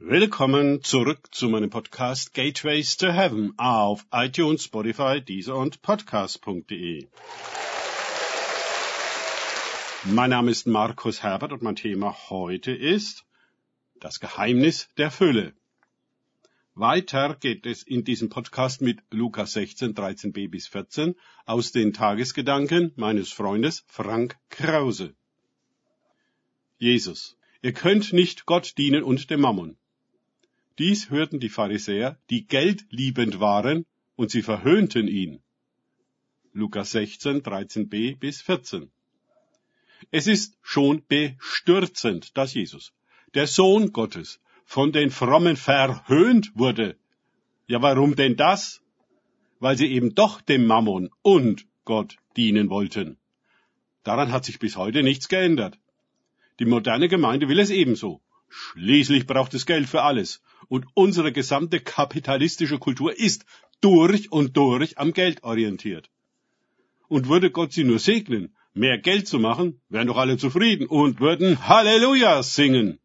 Willkommen zurück zu meinem Podcast Gateways to Heaven auf iTunes, Spotify, Deezer und Podcast.de. Mein Name ist Markus Herbert und mein Thema heute ist das Geheimnis der Fülle. Weiter geht es in diesem Podcast mit Lukas 16, 13b bis 14 aus den Tagesgedanken meines Freundes Frank Krause. Jesus. Ihr könnt nicht Gott dienen und dem Mammon. Dies hörten die Pharisäer, die geldliebend waren, und sie verhöhnten ihn. Lukas 16, 13b bis 14. Es ist schon bestürzend, dass Jesus, der Sohn Gottes, von den Frommen verhöhnt wurde. Ja, warum denn das? Weil sie eben doch dem Mammon und Gott dienen wollten. Daran hat sich bis heute nichts geändert. Die moderne Gemeinde will es ebenso. Schließlich braucht es Geld für alles. Und unsere gesamte kapitalistische Kultur ist durch und durch am Geld orientiert. Und würde Gott sie nur segnen, mehr Geld zu machen, wären doch alle zufrieden und würden Halleluja singen.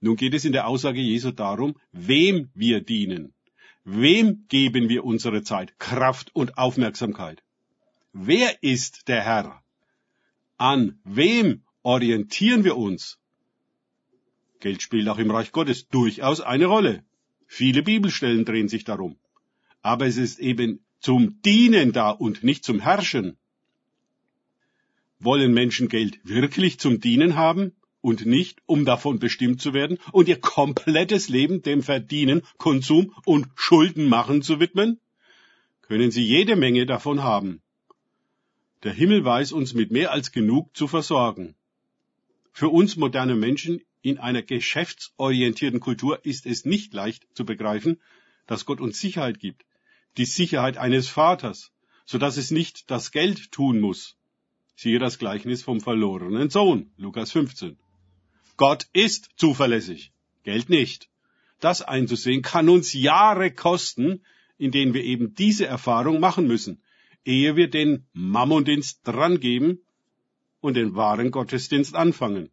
Nun geht es in der Aussage Jesu darum, wem wir dienen. Wem geben wir unsere Zeit, Kraft und Aufmerksamkeit? Wer ist der Herr? An wem orientieren wir uns? Geld spielt auch im Reich Gottes durchaus eine Rolle. Viele Bibelstellen drehen sich darum. Aber es ist eben zum Dienen da und nicht zum Herrschen. Wollen Menschen Geld wirklich zum Dienen haben und nicht, um davon bestimmt zu werden und ihr komplettes Leben dem Verdienen, Konsum und Schuldenmachen zu widmen? Können sie jede Menge davon haben. Der Himmel weiß uns mit mehr als genug zu versorgen. Für uns moderne Menschen in einer geschäftsorientierten Kultur ist es nicht leicht zu begreifen, dass Gott uns Sicherheit gibt, die Sicherheit eines Vaters, so dass es nicht das Geld tun muss. Siehe das Gleichnis vom verlorenen Sohn, Lukas 15. Gott ist zuverlässig, Geld nicht. Das einzusehen kann uns Jahre kosten, in denen wir eben diese Erfahrung machen müssen, ehe wir den Mammondienst drangeben und den wahren Gottesdienst anfangen.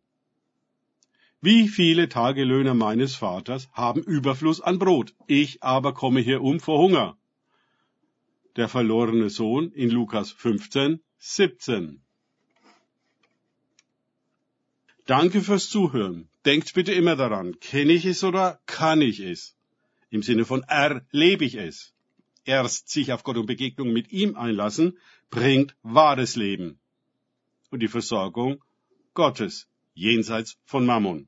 Wie viele Tagelöhner meines Vaters haben Überfluss an Brot, ich aber komme hier um vor Hunger. Der verlorene Sohn in Lukas 15, 17. Danke fürs Zuhören. Denkt bitte immer daran, kenne ich es oder kann ich es? Im Sinne von erlebe ich es. Erst sich auf Gott und Begegnung mit ihm einlassen, bringt wahres Leben. Und die Versorgung Gottes, jenseits von Mammon.